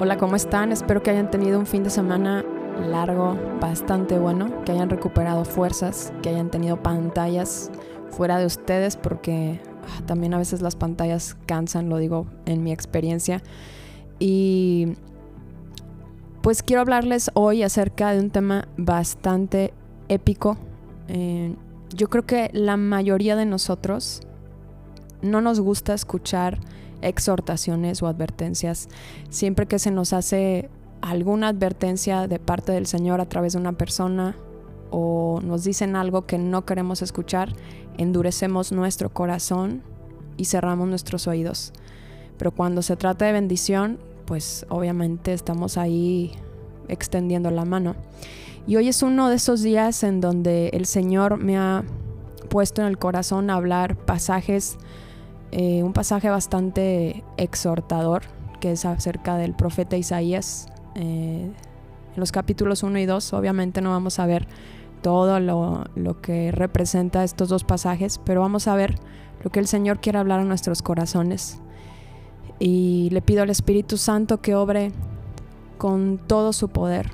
Hola, ¿cómo están? Espero que hayan tenido un fin de semana largo, bastante bueno, que hayan recuperado fuerzas, que hayan tenido pantallas fuera de ustedes, porque ah, también a veces las pantallas cansan, lo digo en mi experiencia. Y pues quiero hablarles hoy acerca de un tema bastante épico. Eh, yo creo que la mayoría de nosotros no nos gusta escuchar exhortaciones o advertencias. Siempre que se nos hace alguna advertencia de parte del Señor a través de una persona o nos dicen algo que no queremos escuchar, endurecemos nuestro corazón y cerramos nuestros oídos. Pero cuando se trata de bendición, pues obviamente estamos ahí extendiendo la mano. Y hoy es uno de esos días en donde el Señor me ha puesto en el corazón hablar pasajes eh, un pasaje bastante exhortador, que es acerca del profeta Isaías. Eh, en los capítulos 1 y 2 obviamente no vamos a ver todo lo, lo, que representa estos dos pasajes, pero vamos a ver lo que el Señor quiere hablar a nuestros corazones. Y le pido al Espíritu Santo que obre con todo su poder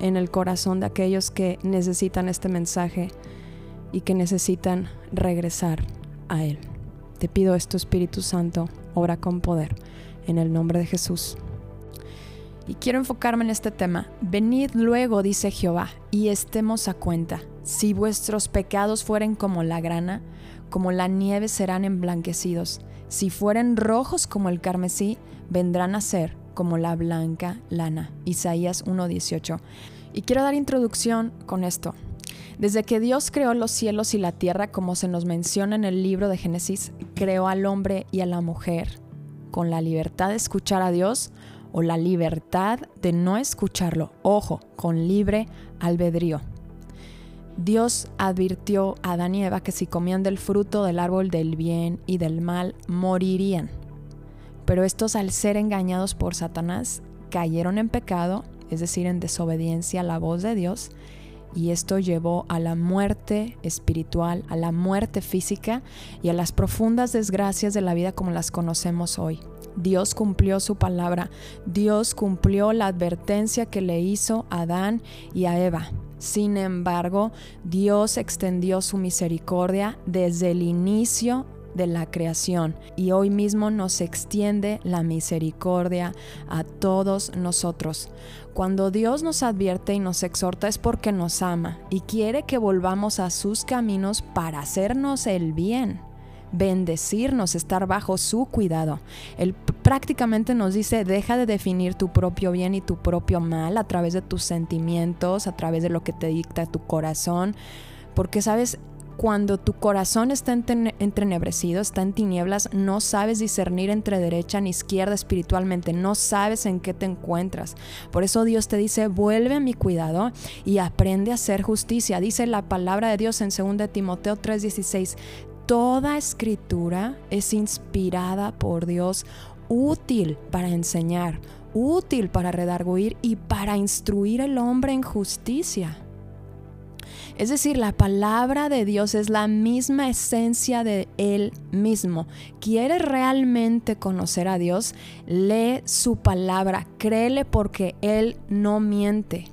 en el corazón de aquellos que necesitan este mensaje y que necesitan regresar a Él. Te pido esto, Espíritu Santo, obra con poder, en el nombre de Jesús. Y quiero enfocarme en este tema. Venid luego, dice Jehová, y estemos a cuenta. Si vuestros pecados fueren como la grana, como la nieve serán emblanquecidos. Si fueren rojos como el carmesí, vendrán a ser como la blanca lana. Isaías 1.18. Y quiero dar introducción con esto. Desde que Dios creó los cielos y la tierra, como se nos menciona en el libro de Génesis, creó al hombre y a la mujer con la libertad de escuchar a Dios o la libertad de no escucharlo. Ojo, con libre albedrío. Dios advirtió a Adán y Eva que si comían del fruto del árbol del bien y del mal, morirían. Pero estos al ser engañados por Satanás, cayeron en pecado, es decir, en desobediencia a la voz de Dios, y esto llevó a la muerte espiritual, a la muerte física y a las profundas desgracias de la vida como las conocemos hoy. Dios cumplió su palabra, Dios cumplió la advertencia que le hizo a Adán y a Eva. Sin embargo, Dios extendió su misericordia desde el inicio de la creación y hoy mismo nos extiende la misericordia a todos nosotros. Cuando Dios nos advierte y nos exhorta es porque nos ama y quiere que volvamos a sus caminos para hacernos el bien bendecirnos, estar bajo su cuidado. Él prácticamente nos dice, deja de definir tu propio bien y tu propio mal a través de tus sentimientos, a través de lo que te dicta tu corazón, porque sabes, cuando tu corazón está entrenebrecido, está en tinieblas, no sabes discernir entre derecha ni izquierda espiritualmente, no sabes en qué te encuentras. Por eso Dios te dice, vuelve a mi cuidado y aprende a hacer justicia. Dice la palabra de Dios en 2 Timoteo 3:16, toda escritura es inspirada por Dios, útil para enseñar, útil para redarguir y para instruir al hombre en justicia es decir, la palabra de Dios es la misma esencia de Él mismo. ¿Quieres realmente conocer a Dios? Lee su palabra, créele porque Él no miente.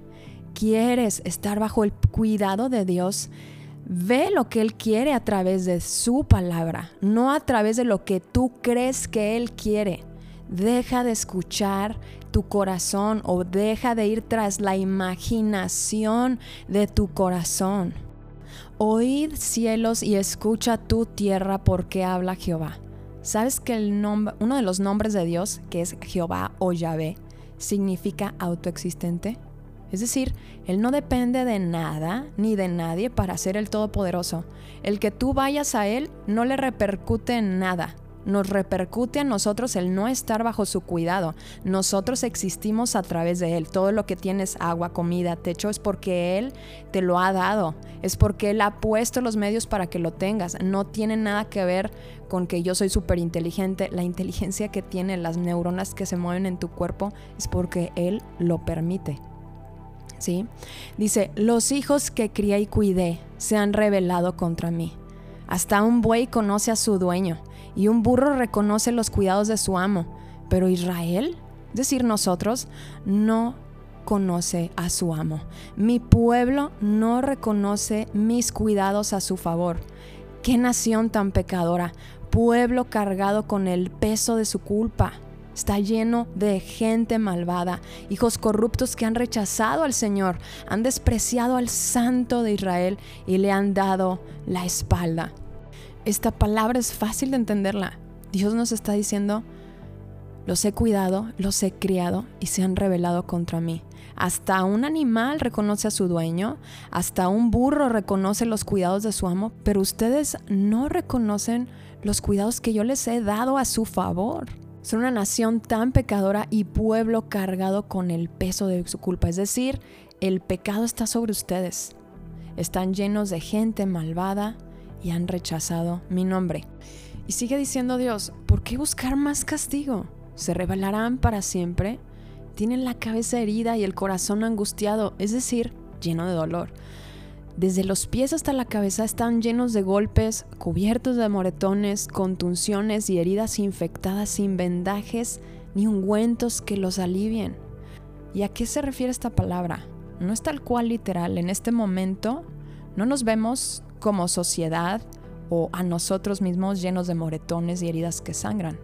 ¿Quieres estar bajo el cuidado de Dios? Ve lo que Él quiere a través de su palabra, no a través de lo que tú crees que Él quiere. Deja de escuchar tu corazón o deja de ir tras la imaginación de tu corazón. Oíd cielos y escucha tu tierra porque habla Jehová. ¿Sabes que el nombre, uno de los nombres de Dios, que es Jehová o Yahvé, significa autoexistente? Es decir, Él no depende de nada ni de nadie para ser el Todopoderoso. El que tú vayas a Él no le repercute en nada nos repercute a nosotros el no estar bajo su cuidado. Nosotros existimos a través de Él. Todo lo que tienes, agua, comida, techo, es porque Él te lo ha dado. Es porque Él ha puesto los medios para que lo tengas. No tiene nada que ver con que yo soy súper inteligente. La inteligencia que tienen las neuronas que se mueven en tu cuerpo es porque Él lo permite. ¿Sí? Dice, los hijos que crié y cuidé se han rebelado contra mí. Hasta un buey conoce a su dueño y un burro reconoce los cuidados de su amo. Pero Israel es decir, nosotros, no conoce a su amo. Mi pueblo no reconoce mis cuidados a su favor. Qué nación tan pecadora, pueblo cargado con el peso de su culpa. Está lleno de gente malvada, hijos corruptos que han rechazado al Señor, han despreciado al Santo de Israel y le han dado la espalda. Esta palabra es fácil de entenderla. Dios nos está diciendo, los he cuidado, los he criado y se han rebelado contra mí. Hasta un animal reconoce a su dueño, hasta un burro reconoce los cuidados de su amo, pero ustedes no reconocen los cuidados que yo les he dado a su favor. Son una nación tan pecadora y pueblo cargado con el peso de su culpa. Es decir, el pecado está sobre ustedes. Están llenos de gente malvada y han rechazado mi nombre. Y sigue diciendo Dios, ¿por qué buscar más castigo? ¿Se rebelarán para siempre? Tienen la cabeza herida y el corazón angustiado, es decir, lleno de dolor. Desde los pies hasta la cabeza están llenos de golpes, cubiertos de moretones, contunciones y heridas infectadas sin vendajes ni ungüentos que los alivien. ¿Y a qué se refiere esta palabra? No es tal cual literal. En este momento no nos vemos como sociedad o a nosotros mismos llenos de moretones y heridas que sangran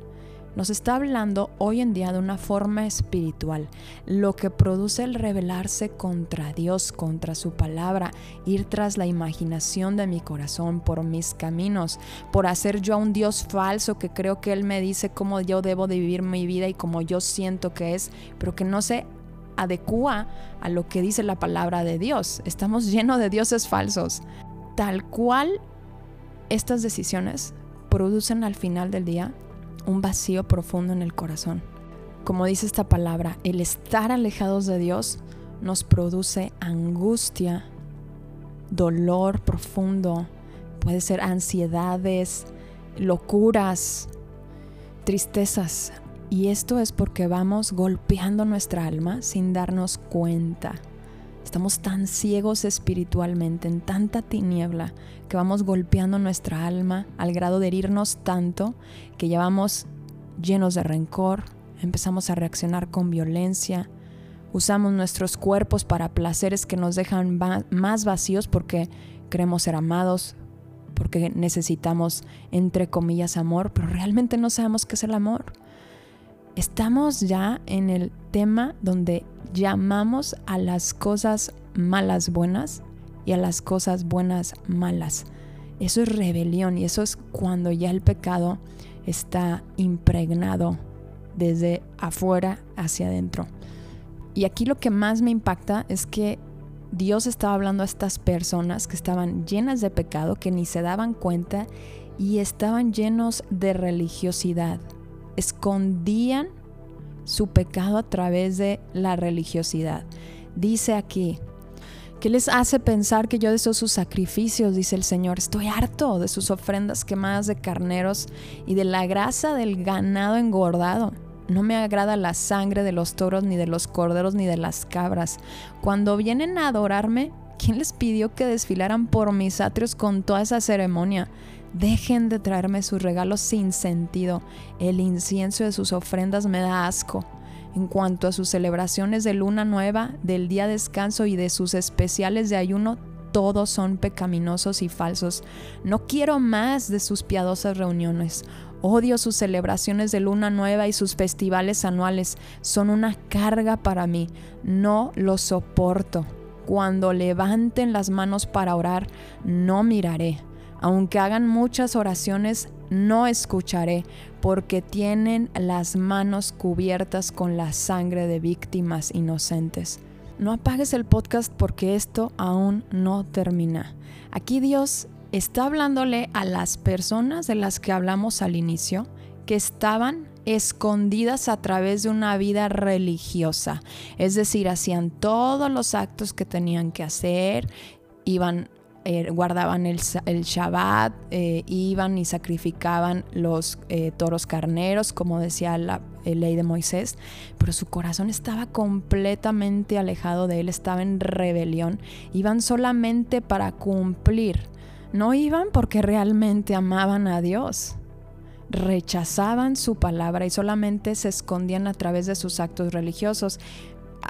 nos está hablando hoy en día de una forma espiritual, lo que produce el rebelarse contra Dios, contra su palabra, ir tras la imaginación de mi corazón por mis caminos, por hacer yo a un Dios falso que creo que Él me dice cómo yo debo de vivir mi vida y como yo siento que es, pero que no se adecua a lo que dice la palabra de Dios. Estamos llenos de dioses falsos. Tal cual estas decisiones producen al final del día un vacío profundo en el corazón. Como dice esta palabra, el estar alejados de Dios nos produce angustia, dolor profundo, puede ser ansiedades, locuras, tristezas. Y esto es porque vamos golpeando nuestra alma sin darnos cuenta. Estamos tan ciegos espiritualmente, en tanta tiniebla, que vamos golpeando nuestra alma al grado de herirnos tanto que ya vamos llenos de rencor, empezamos a reaccionar con violencia, usamos nuestros cuerpos para placeres que nos dejan más vacíos porque queremos ser amados, porque necesitamos, entre comillas, amor, pero realmente no sabemos qué es el amor. Estamos ya en el tema donde llamamos a las cosas malas buenas y a las cosas buenas malas. Eso es rebelión y eso es cuando ya el pecado está impregnado desde afuera hacia adentro. Y aquí lo que más me impacta es que Dios estaba hablando a estas personas que estaban llenas de pecado, que ni se daban cuenta y estaban llenos de religiosidad. Escondían su pecado a través de la religiosidad. Dice aquí, ¿qué les hace pensar que yo deseo sus sacrificios? Dice el Señor. Estoy harto de sus ofrendas quemadas de carneros y de la grasa del ganado engordado. No me agrada la sangre de los toros, ni de los corderos, ni de las cabras. Cuando vienen a adorarme, ¿quién les pidió que desfilaran por mis atrios con toda esa ceremonia? Dejen de traerme sus regalos sin sentido. El incienso de sus ofrendas me da asco. En cuanto a sus celebraciones de luna nueva, del día de descanso y de sus especiales de ayuno, todos son pecaminosos y falsos. No quiero más de sus piadosas reuniones. Odio sus celebraciones de luna nueva y sus festivales anuales. Son una carga para mí. No los soporto. Cuando levanten las manos para orar, no miraré. Aunque hagan muchas oraciones, no escucharé, porque tienen las manos cubiertas con la sangre de víctimas inocentes. No apagues el podcast porque esto aún no termina. Aquí Dios está hablándole a las personas de las que hablamos al inicio, que estaban escondidas a través de una vida religiosa. Es decir, hacían todos los actos que tenían que hacer, iban eh, guardaban el, el Shabbat, eh, iban y sacrificaban los eh, toros carneros, como decía la ley de Moisés, pero su corazón estaba completamente alejado de él, estaba en rebelión, iban solamente para cumplir, no iban porque realmente amaban a Dios. rechazaban su palabra y solamente se escondían a través de sus actos religiosos.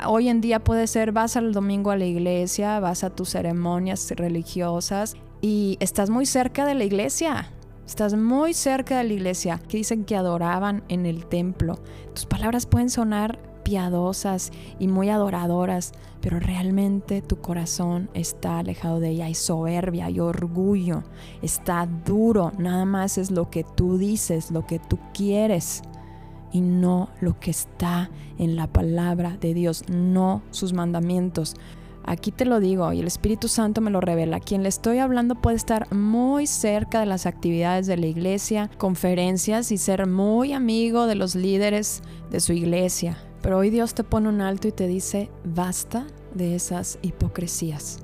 Hoy en día puede ser, vas al domingo a la iglesia, vas a tus ceremonias religiosas y estás muy cerca de la iglesia. Estás muy cerca de la iglesia, que dicen que adoraban en el templo. Tus palabras pueden sonar piadosas y muy adoradoras, pero realmente tu corazón está alejado de ella. Hay soberbia, hay orgullo, está duro. Nada más es lo que tú dices, lo que tú quieres y no lo que está en la palabra de Dios, no sus mandamientos. Aquí te lo digo y el Espíritu Santo me lo revela. Quien le estoy hablando puede estar muy cerca de las actividades de la iglesia, conferencias y ser muy amigo de los líderes de su iglesia. Pero hoy Dios te pone un alto y te dice, basta de esas hipocresías.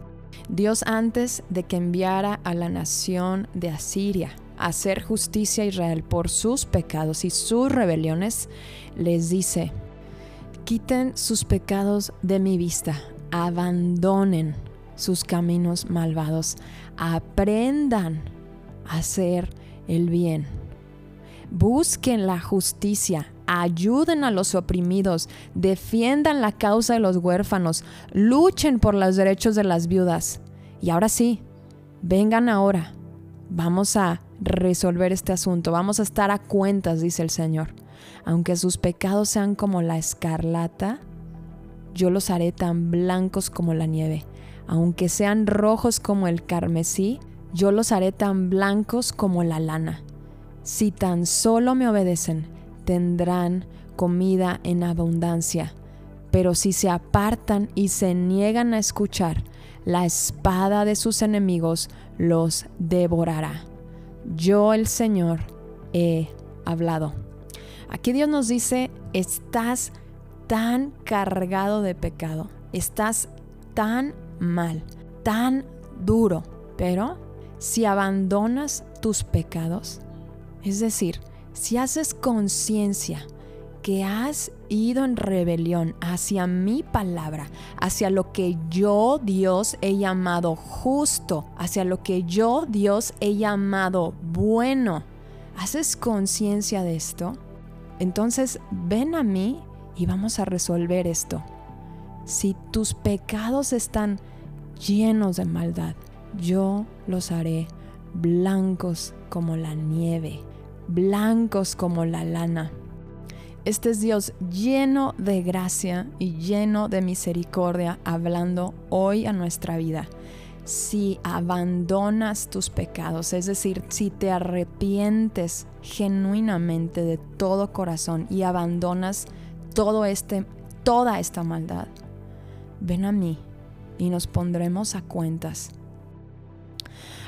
Dios antes de que enviara a la nación de Asiria hacer justicia a Israel por sus pecados y sus rebeliones, les dice, quiten sus pecados de mi vista, abandonen sus caminos malvados, aprendan a hacer el bien, busquen la justicia, ayuden a los oprimidos, defiendan la causa de los huérfanos, luchen por los derechos de las viudas. Y ahora sí, vengan ahora, vamos a resolver este asunto, vamos a estar a cuentas, dice el Señor. Aunque sus pecados sean como la escarlata, yo los haré tan blancos como la nieve. Aunque sean rojos como el carmesí, yo los haré tan blancos como la lana. Si tan solo me obedecen, tendrán comida en abundancia. Pero si se apartan y se niegan a escuchar, la espada de sus enemigos los devorará. Yo el Señor he hablado. Aquí Dios nos dice, estás tan cargado de pecado, estás tan mal, tan duro, pero si abandonas tus pecados, es decir, si haces conciencia que has ido en rebelión hacia mi palabra, hacia lo que yo Dios he llamado justo, hacia lo que yo Dios he llamado bueno, haces conciencia de esto, entonces ven a mí y vamos a resolver esto. Si tus pecados están llenos de maldad, yo los haré blancos como la nieve, blancos como la lana. Este es Dios lleno de gracia y lleno de misericordia hablando hoy a nuestra vida. Si abandonas tus pecados, es decir, si te arrepientes genuinamente de todo corazón y abandonas todo este, toda esta maldad. Ven a mí y nos pondremos a cuentas.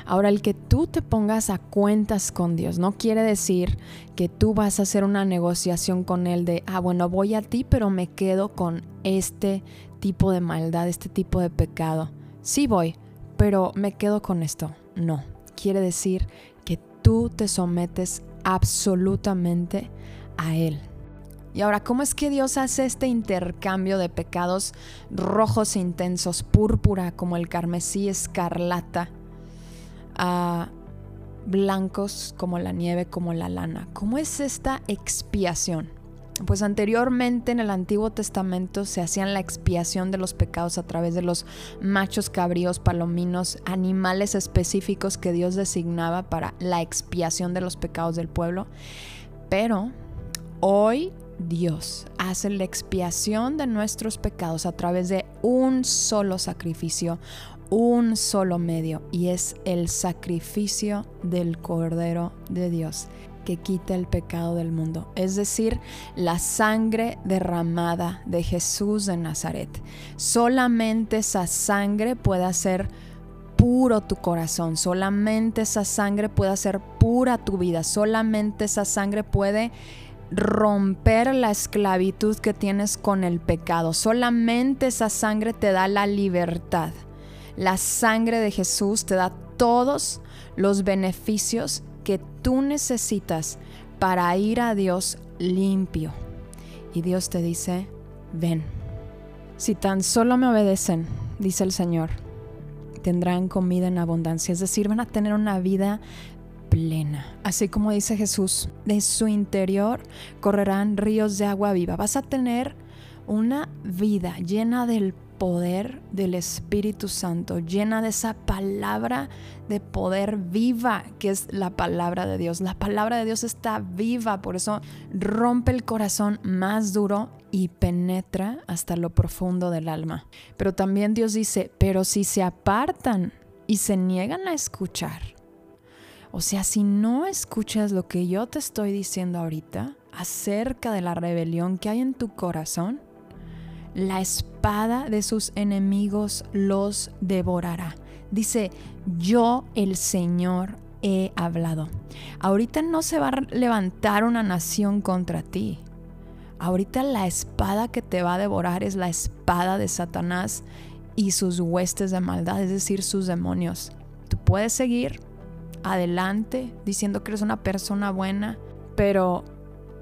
Ahora, el que tú te pongas a cuentas con Dios no quiere decir que tú vas a hacer una negociación con Él de, ah, bueno, voy a ti, pero me quedo con este tipo de maldad, este tipo de pecado. Sí voy, pero me quedo con esto. No, quiere decir que tú te sometes absolutamente a Él. Y ahora, ¿cómo es que Dios hace este intercambio de pecados rojos intensos, púrpura como el carmesí escarlata, a blancos como la nieve, como la lana? ¿Cómo es esta expiación? Pues anteriormente en el Antiguo Testamento se hacían la expiación de los pecados a través de los machos cabríos, palominos, animales específicos que Dios designaba para la expiación de los pecados del pueblo. Pero hoy Dios hace la expiación de nuestros pecados a través de un solo sacrificio, un solo medio, y es el sacrificio del Cordero de Dios que quita el pecado del mundo, es decir, la sangre derramada de Jesús de Nazaret. Solamente esa sangre puede hacer puro tu corazón, solamente esa sangre puede hacer pura tu vida, solamente esa sangre puede romper la esclavitud que tienes con el pecado. Solamente esa sangre te da la libertad. La sangre de Jesús te da todos los beneficios que tú necesitas para ir a Dios limpio. Y Dios te dice, ven. Si tan solo me obedecen, dice el Señor, tendrán comida en abundancia. Es decir, van a tener una vida plena. Así como dice Jesús, de su interior correrán ríos de agua viva. Vas a tener una vida llena del poder del Espíritu Santo, llena de esa palabra de poder viva que es la palabra de Dios. La palabra de Dios está viva, por eso rompe el corazón más duro y penetra hasta lo profundo del alma. Pero también Dios dice, pero si se apartan y se niegan a escuchar, o sea, si no escuchas lo que yo te estoy diciendo ahorita acerca de la rebelión que hay en tu corazón, la espada de sus enemigos los devorará. Dice, yo el Señor he hablado. Ahorita no se va a levantar una nación contra ti. Ahorita la espada que te va a devorar es la espada de Satanás y sus huestes de maldad, es decir, sus demonios. Tú puedes seguir adelante diciendo que eres una persona buena, pero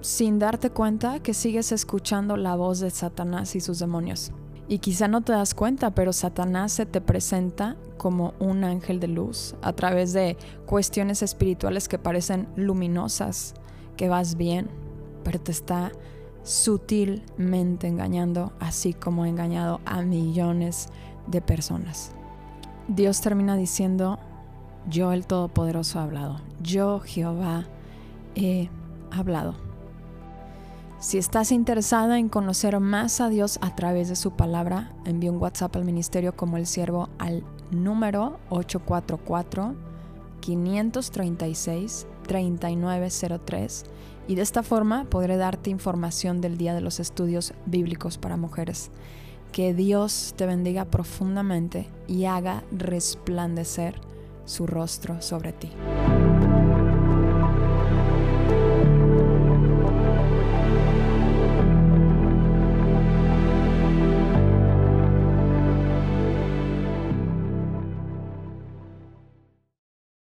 sin darte cuenta que sigues escuchando la voz de Satanás y sus demonios. Y quizá no te das cuenta, pero Satanás se te presenta como un ángel de luz a través de cuestiones espirituales que parecen luminosas, que vas bien, pero te está sutilmente engañando, así como ha engañado a millones de personas. Dios termina diciendo, yo el Todopoderoso he hablado, yo Jehová he hablado. Si estás interesada en conocer más a Dios a través de su palabra, envía un WhatsApp al ministerio como el siervo al número 844-536-3903 y de esta forma podré darte información del Día de los Estudios Bíblicos para Mujeres. Que Dios te bendiga profundamente y haga resplandecer su rostro sobre ti.